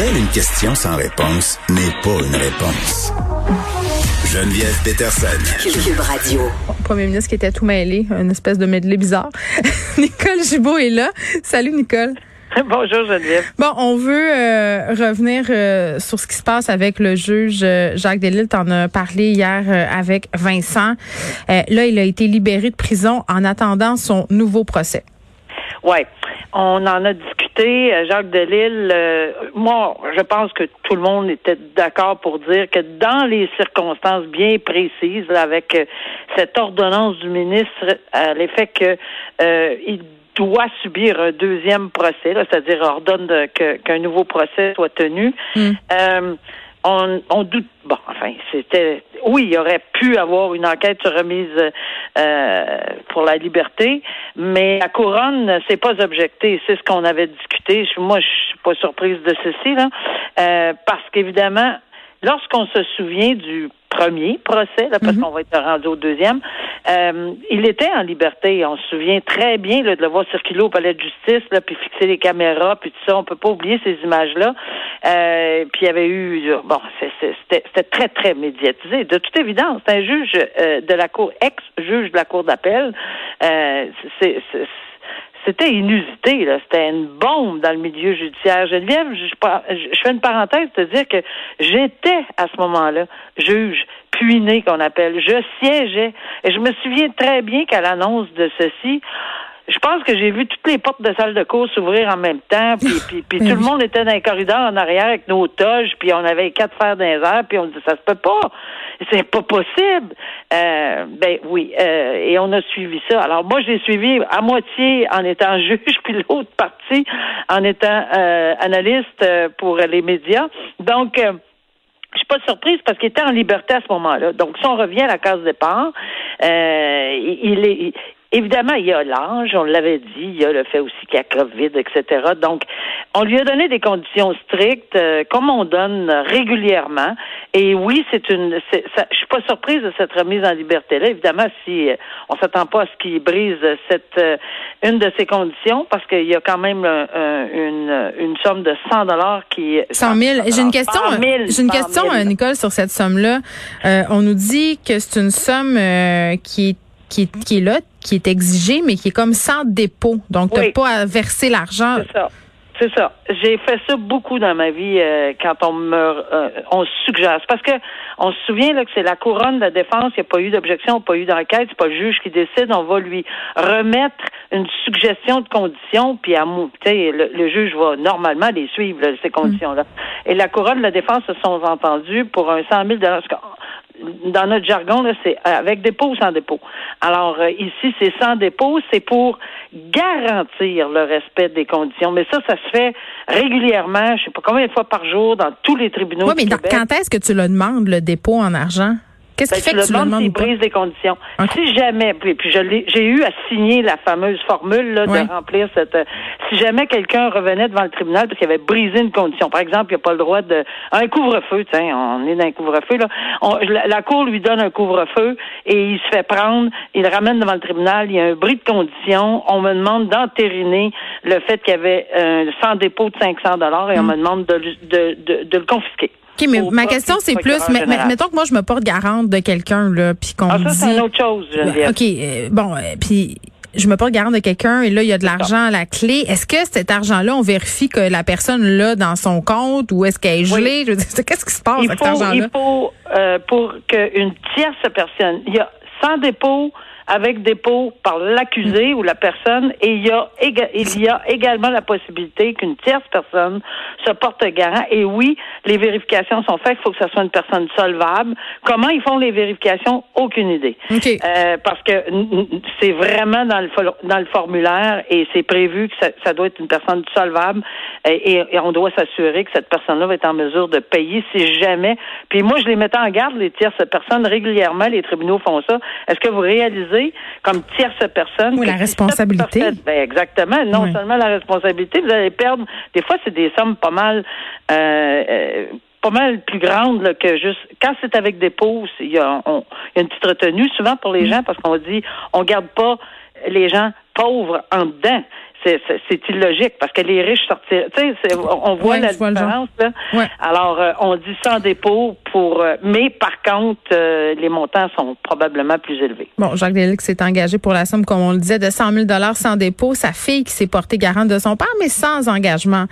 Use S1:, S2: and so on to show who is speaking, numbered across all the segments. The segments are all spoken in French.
S1: Pour elle, une question sans réponse n'est pas une réponse. Geneviève Peterson.
S2: Cube Radio.
S3: Premier ministre qui était tout mêlé, une espèce de medley bizarre. Nicole Gibault est là. Salut Nicole.
S4: Bonjour Geneviève.
S3: Bon, on veut euh, revenir euh, sur ce qui se passe avec le juge euh, Jacques Delisle. T'en as parlé hier avec Vincent. là, il a été libéré de prison en attendant son nouveau procès.
S4: Ouais. On en a discuté, Jacques Delille. moi, je pense que tout le monde était d'accord pour dire que dans les circonstances bien précises, avec cette ordonnance du ministre, à l'effet que il doit subir un deuxième procès, c'est-à-dire ordonne qu'un nouveau procès soit tenu. Hmm. On, on, doute. Bon, enfin, c'était. Oui, il aurait pu avoir une enquête sur remise euh, pour la liberté, mais la couronne c'est pas objecté. C'est ce qu'on avait discuté. Moi, je suis pas surprise de ceci là, euh, parce qu'évidemment, lorsqu'on se souvient du premier procès, là, parce mhm. qu'on va être rendu au deuxième, euh, il était en liberté. On se souvient très bien là, de le voir circuler au palais de justice, là, puis fixer les caméras, puis tout ça. On peut pas oublier ces images-là. Euh, puis il y avait eu, bon, c'était très très médiatisé. De toute évidence, un juge euh, de la cour, ex-juge de la cour d'appel, euh, c'est c'était inusité, là. C'était une bombe dans le milieu judiciaire. Geneviève, je, je, fais une parenthèse de dire que j'étais à ce moment-là juge puiné qu'on appelle. Je siégeais. Et je me souviens très bien qu'à l'annonce de ceci, je pense que j'ai vu toutes les portes de salle de cours s'ouvrir en même temps, puis, puis, puis tout le monde était dans les corridors en arrière avec nos toges, puis on avait quatre fers dans les airs, puis on dit ça se peut pas, c'est pas possible. Euh, ben oui, euh, et on a suivi ça. Alors moi j'ai suivi à moitié en étant juge, puis l'autre partie en étant euh, analyste pour les médias. Donc je suis pas surprise parce qu'il était en liberté à ce moment-là. Donc, si on revient à la case départ, euh, il est, Évidemment, il y a l'âge, on l'avait dit, il y a le fait aussi qu'il y a COVID, etc. Donc, on lui a donné des conditions strictes, euh, comme on donne régulièrement. Et oui, c'est une. je suis pas surprise de cette remise en liberté-là. Évidemment, si euh, on s'attend pas à ce qu'il brise cette euh, une de ces conditions, parce qu'il y a quand même une, une somme de 100 dollars qui.
S3: 100 000. J'ai une question. J'ai une question, Nicole, sur cette somme-là. on nous dit que c'est une somme qui est qui est, qui est là, qui est exigé, mais qui est comme sans dépôt. Donc, tu n'as pas à verser l'argent.
S4: C'est ça. C'est ça. J'ai fait ça beaucoup dans ma vie euh, quand on me euh, on suggère. Parce que on se souvient là, que c'est la couronne de la défense, il n'y a pas eu d'objection, pas eu d'enquête, c'est pas le juge qui décide, on va lui remettre une suggestion de conditions, puis à le, le juge va normalement les suivre, ces conditions-là. Et la couronne de la défense se sont entendus pour un 100 000 dans notre jargon, c'est avec dépôt ou sans dépôt. Alors, euh, ici, c'est sans dépôt, c'est pour garantir le respect des conditions. Mais ça, ça se fait régulièrement, je sais pas combien de fois par jour, dans tous les tribunaux.
S3: Oui, mais quand est-ce que tu le demandes, le dépôt en argent? Qu'est-ce qui ben, fait que tu le demandes
S4: brise des conditions. Si jamais, puis, puis j'ai eu à signer la fameuse formule là, de remplir cette. Euh, si jamais quelqu'un revenait devant le tribunal parce qu'il avait brisé une condition, par exemple, il n'a pas le droit de un couvre-feu, tiens, on est dans un couvre-feu là. la, cour lui donne un couvre-feu et il se fait prendre, il le ramène devant le tribunal, il y a un bris de condition, on me demande d'entériner le fait qu'il y avait un sans dépôt de 500 dollars et on mm. me demande de, de, de le confisquer.
S3: OK, mais ma question, c'est plus, mais, mettons que moi, je me porte garante de quelqu'un, là, puis qu'on
S4: ah,
S3: ça,
S4: c'est une autre chose,
S3: OK, euh, bon, euh, puis je me porte garante de quelqu'un et là, il y a de l'argent à la clé. Est-ce que cet argent-là, on vérifie que la personne l'a dans son compte ou est-ce qu'elle est gelée? Qu'est-ce qui se passe avec cet argent-là?
S4: Il faut, euh, pour qu'une tierce personne, il y a sans dépôt, avec dépôt par l'accusé ou la personne et il y a il y a également la possibilité qu'une tierce personne se porte garant et oui, les vérifications sont faites, il faut que ce soit une personne solvable. Comment ils font les vérifications? Aucune idée. Euh, parce que c'est vraiment dans le dans le formulaire et c'est prévu que ça, doit être une personne solvable et, on doit s'assurer que cette personne-là va être en mesure de payer si jamais. Puis moi, je les mettais en garde, les tierces personnes, régulièrement, les tribunaux font ça. Est-ce que vous réalisez, comme tierce personne...
S3: Oui, la responsabilité.
S4: ben exactement. Non seulement la responsabilité, vous allez perdre... Des fois, c'est des sommes pas mal... Euh, euh, pas mal plus grandes que juste quand c'est avec des pots, il y, a, il y a une petite retenue souvent pour les mm. gens parce qu'on dit on garde pas les gens pauvres en dedans c'est illogique parce que les riches sortir. Tu sais, on voit la différence. Là. Alors, euh, on dit sans dépôt pour. Euh, mais par contre, euh, les montants sont probablement plus élevés.
S3: Bon, Jacques Delille s'est engagé pour la somme, comme on le disait, de 100 000 sans dépôt. Sa fille qui s'est portée garante de son père, mais sans engagement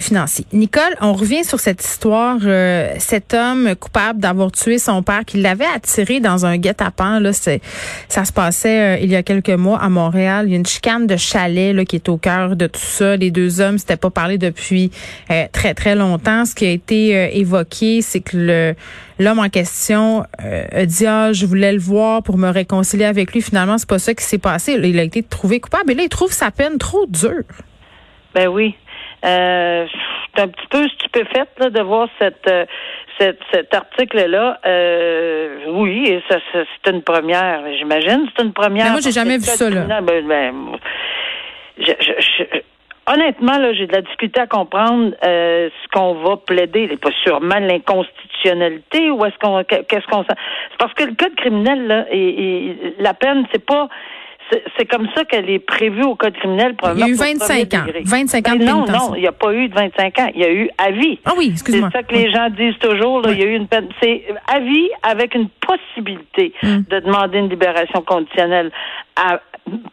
S3: financier. Nicole, on revient sur cette histoire. cet homme coupable d'avoir tué son père, qui l'avait attiré dans un guet-apens. Là, ça se passait il y a quelques mois à Montréal. Il y a une chicane de chalet là, qui est au cœur de tout ça. Les deux hommes s'étaient pas parlé depuis euh, très très longtemps. Ce qui a été euh, évoqué, c'est que le l'homme en question euh, a dit ah je voulais le voir pour me réconcilier avec lui. Finalement, c'est pas ça qui s'est passé. il a été trouvé coupable et là il trouve sa peine trop dure.
S4: Ben oui. Euh, je suis un petit peu stupéfaite là, de voir cette, cet article-là. Euh, oui, ça, c'est une première, j'imagine. C'est une première. Mais
S3: moi, j'ai jamais vu ça. Là. Ben, ben,
S4: je, je, honnêtement, là, j'ai de la difficulté à comprendre euh, ce qu'on va plaider. C'est pas sûrement l'inconstitutionnalité ou est-ce qu'on qu'est-ce qu'on C'est parce que le code criminel, là, et, la peine, c'est pas c'est comme ça qu'elle est prévue au code criminel
S3: Il y a eu 25 ans. 25 ans de
S4: Non, non, il n'y a pas eu de 25 ans. Il y a eu avis.
S3: Ah oui, excuse-moi.
S4: C'est ça que les gens disent toujours. Là, Il y a eu une peine. C'est avis avec une possibilité hmm. de demander une libération conditionnelle. À,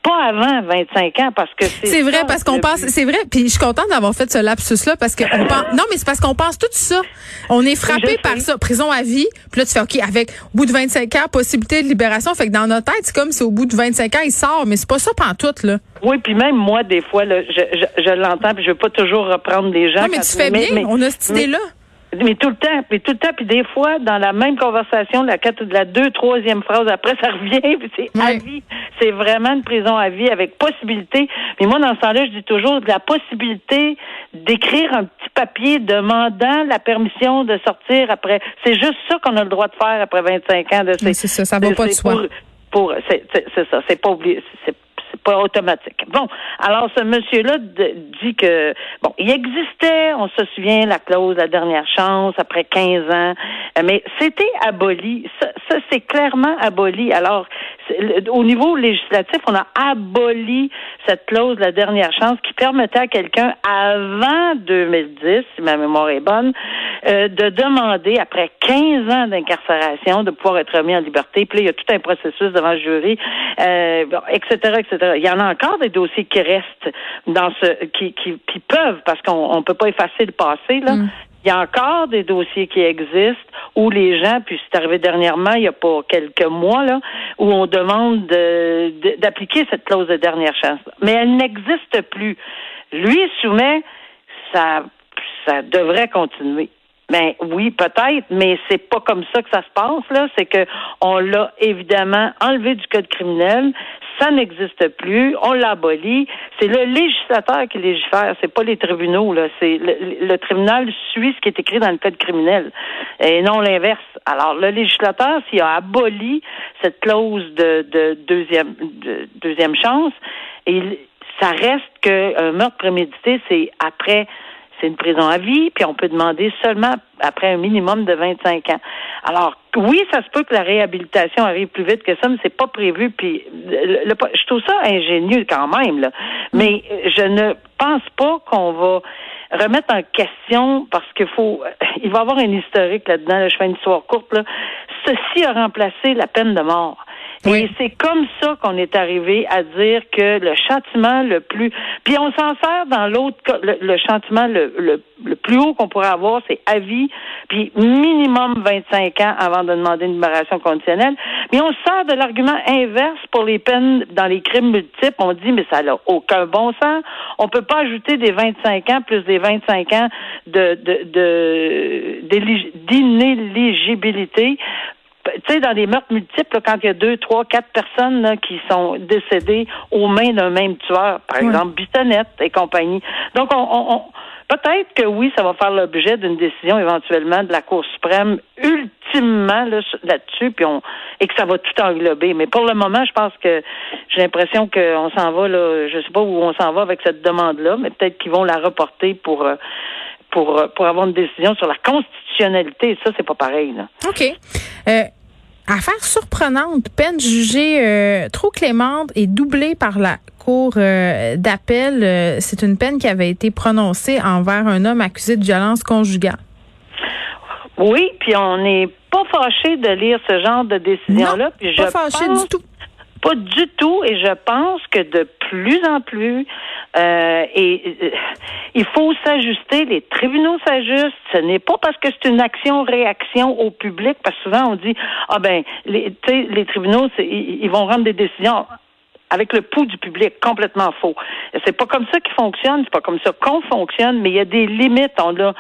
S4: pas avant 25 ans parce que c'est
S3: C'est vrai parce qu'on pense c'est vrai puis je suis contente d'avoir fait ce lapsus là parce que on pense non mais c'est parce qu'on pense tout ça. On est frappé par ça, prison à vie. Puis là tu fais OK avec au bout de 25 ans possibilité de libération fait que dans notre tête c'est comme si au bout de 25 ans il sort mais c'est pas ça pantoute là.
S4: Oui, puis même moi des fois là je, je, je l'entends puis je veux pas toujours reprendre les gens.
S3: Non mais tu fais bien, on a cette idée là.
S4: Mais tout le temps, mais tout le temps, puis des fois, dans la même conversation, la quatre, la deux, troisième phrase après, ça revient, puis c'est à vie. C'est vraiment une prison à vie avec possibilité. Mais moi, dans ce temps-là, je dis toujours la possibilité d'écrire un petit papier demandant la permission de sortir après. C'est juste ça qu'on a le droit de faire après 25 ans de
S3: ces. C'est ça, ça va pas de soi.
S4: Pour, c'est ça, c'est pas oublié, c'est pas automatique. Bon, alors ce monsieur-là dit que bon, il existait, on se souvient, la clause la dernière chance après 15 ans, mais c'était aboli. Ça, ça c'est clairement aboli. Alors, au niveau législatif, on a aboli cette clause la dernière chance qui permettait à quelqu'un avant 2010, si ma mémoire est bonne, euh, de demander après 15 ans d'incarcération de pouvoir être remis en liberté. Puis là, il y a tout un processus devant le jury, euh, etc., etc. Il y en a encore des dossiers qui restent dans ce, qui, qui, qui peuvent, parce qu'on ne peut pas effacer le passé, là. Mm. Il y a encore des dossiers qui existent où les gens, puis c'est arrivé dernièrement, il y a pas quelques mois, là, où on demande d'appliquer cette clause de dernière chance. Mais elle n'existe plus. Lui soumet, ça, ça devrait continuer. Ben oui, peut-être, mais c'est pas comme ça que ça se passe là. C'est que on l'a évidemment enlevé du code criminel. Ça n'existe plus. On l'a aboli. C'est le législateur qui légifère. C'est pas les tribunaux là. C'est le, tribunal suit ce qui est écrit dans le code criminel et non l'inverse. Alors le législateur, s'il a aboli cette clause de, de deuxième de deuxième chance, et ça reste qu'un meurtre prémédité, c'est après c'est une prison à vie, puis on peut demander seulement après un minimum de 25 ans. Alors, oui, ça se peut que la réhabilitation arrive plus vite que ça, mais c'est pas prévu. Puis, je trouve ça ingénieux quand même, là. Mais je ne pense pas qu'on va remettre en question parce qu'il faut, il va y avoir un historique là-dedans. je fais une histoire courte. Là. Ceci a remplacé la peine de mort. Et c'est comme ça qu'on est arrivé à dire que le châtiment le plus... Puis on s'en sert dans l'autre cas, le, châtiment le, le, le, plus haut qu'on pourrait avoir, c'est avis, puis minimum 25 ans avant de demander une libération conditionnelle. Mais on sert de l'argument inverse pour les peines dans les crimes multiples. On dit, mais ça n'a aucun bon sens. On peut pas ajouter des 25 ans plus des 25 ans de, de, d'inéligibilité tu sais, dans des meurtres multiples, quand il y a deux, trois, quatre personnes qui sont décédées aux mains d'un même tueur, par exemple Bissonnette et compagnie. Donc, on, on, peut-être que oui, ça va faire l'objet d'une décision éventuellement de la Cour suprême ultimement là-dessus, puis on et que ça va tout englober. Mais pour le moment, je pense que j'ai l'impression qu'on s'en va là. Je sais pas où on s'en va avec cette demande-là, mais peut-être qu'ils vont la reporter pour. Euh, pour, pour avoir une décision sur la constitutionnalité. Ça, c'est pas pareil. Là.
S3: OK. Euh, Affaire surprenante, peine jugée euh, trop clémente et doublée par la Cour euh, d'appel. Euh, c'est une peine qui avait été prononcée envers un homme accusé de violence conjugale.
S4: Oui, puis on n'est pas fâché de lire ce genre de décision-là.
S3: Pas fâché du tout.
S4: Pas du tout, et je pense que de plus en plus, euh, et euh, il faut s'ajuster. Les tribunaux s'ajustent. Ce n'est pas parce que c'est une action-réaction au public, parce que souvent on dit ah ben les, les tribunaux ils vont rendre des décisions avec le pouls du public, complètement faux. C'est pas comme ça qu'ils fonctionne, c'est pas comme ça qu'on fonctionne, mais il y a des limites. On a,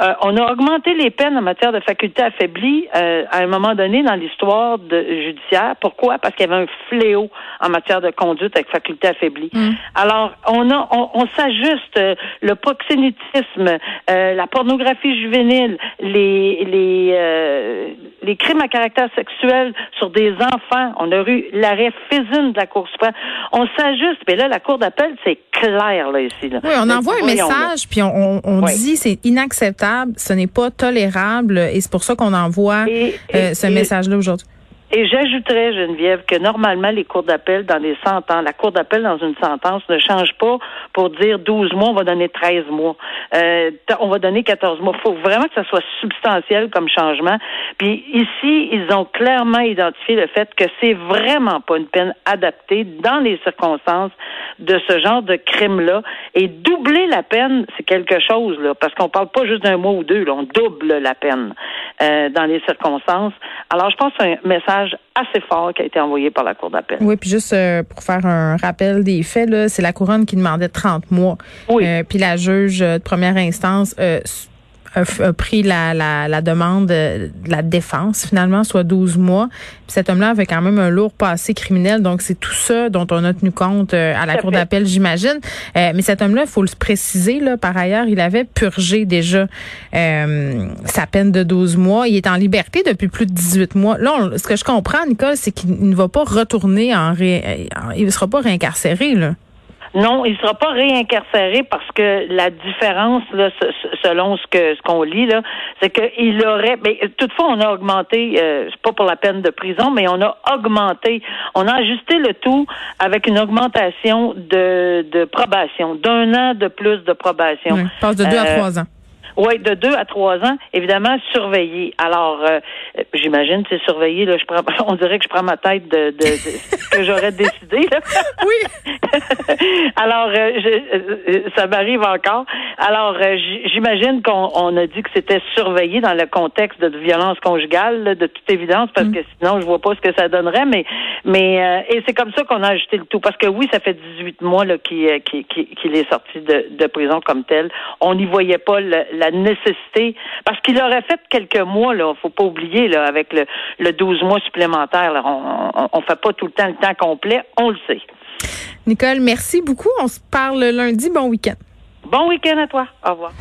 S4: euh, on a augmenté les peines en matière de facultés affaiblies euh, à un moment donné dans l'histoire judiciaire. Pourquoi? Parce qu'il y avait un fléau en matière de conduite avec facultés affaiblies. Mm. Alors, on a, on, s'ajuste. le proxénétisme, euh, la pornographie juvénile, les, les, les crimes à caractère sexuel sur des enfants. On a eu l'arrêt Fizine de la Cour suprême. On s'ajuste. Mais là, la Cour d'appel, c'est clair, là, ici.
S3: Oui, on envoie un message, puis on, on, dit c'est inacceptable, ce n'est pas tolérable, et c'est pour ça qu'on envoie euh, ce message-là aujourd'hui.
S4: Et j'ajouterais, Geneviève, que normalement, les cours d'appel dans les sentences, la cour d'appel dans une sentence ne change pas pour dire 12 mois, on va donner 13 mois. Euh, on va donner 14 mois. Il faut vraiment que ça soit substantiel comme changement. Puis ici, ils ont clairement identifié le fait que c'est vraiment pas une peine adaptée dans les circonstances de ce genre de crime-là. Et doubler la peine, c'est quelque chose, là, parce qu'on parle pas juste d'un mois ou deux, là, on double la peine euh, dans les circonstances. Alors, je pense que c'est un message assez fort qui a été envoyé par la Cour d'appel.
S3: Oui, puis juste euh, pour faire un rappel des faits, là, c'est la couronne qui demandait 30 mois. Oui. Euh, puis la juge de première instance a, pris la, la, la, demande de la défense, finalement, soit 12 mois. Puis cet homme-là avait quand même un lourd passé criminel, donc c'est tout ça dont on a tenu compte euh, à la Cour d'appel, j'imagine. Euh, mais cet homme-là, il faut le préciser, là, par ailleurs, il avait purgé déjà euh, sa peine de 12 mois. Il est en liberté depuis plus de 18 mois. Là, ce que je comprends, Nicole, c'est qu'il ne va pas retourner en... Ré, il ne sera pas réincarcéré, là.
S4: Non, il ne sera pas réincarcéré parce que la différence, là, selon ce que ce qu'on lit, là, c'est qu'il aurait. Mais toutefois, on a augmenté, euh, c'est pas pour la peine de prison, mais on a augmenté, on a ajusté le tout avec une augmentation de, de probation, d'un an de plus de probation. Oui,
S3: passe de deux à euh, trois ans.
S4: Oui, de deux à trois ans, évidemment, surveillé. Alors, euh, j'imagine, c'est surveillé, là, je prends, on dirait que je prends ma tête de, de, ce que j'aurais décidé. Là.
S3: Oui.
S4: Alors, euh, je, euh, ça m'arrive encore. Alors, j'imagine qu'on a dit que c'était surveillé dans le contexte de violence conjugale, de toute évidence, parce mm. que sinon, je vois pas ce que ça donnerait, mais, mais, et c'est comme ça qu'on a ajouté le tout. Parce que oui, ça fait 18 mois là qu'il qui, qui, est sorti de, de prison comme tel. On n'y voyait pas la nécessité, parce qu'il aurait fait quelques mois, là, faut pas oublier, là, avec le, le 12 mois supplémentaire, on, on, fait pas tout le temps le temps complet, on le sait.
S3: Nicole, merci beaucoup. On se parle lundi. Bon week-end.
S4: Bon week-end à toi. Au revoir.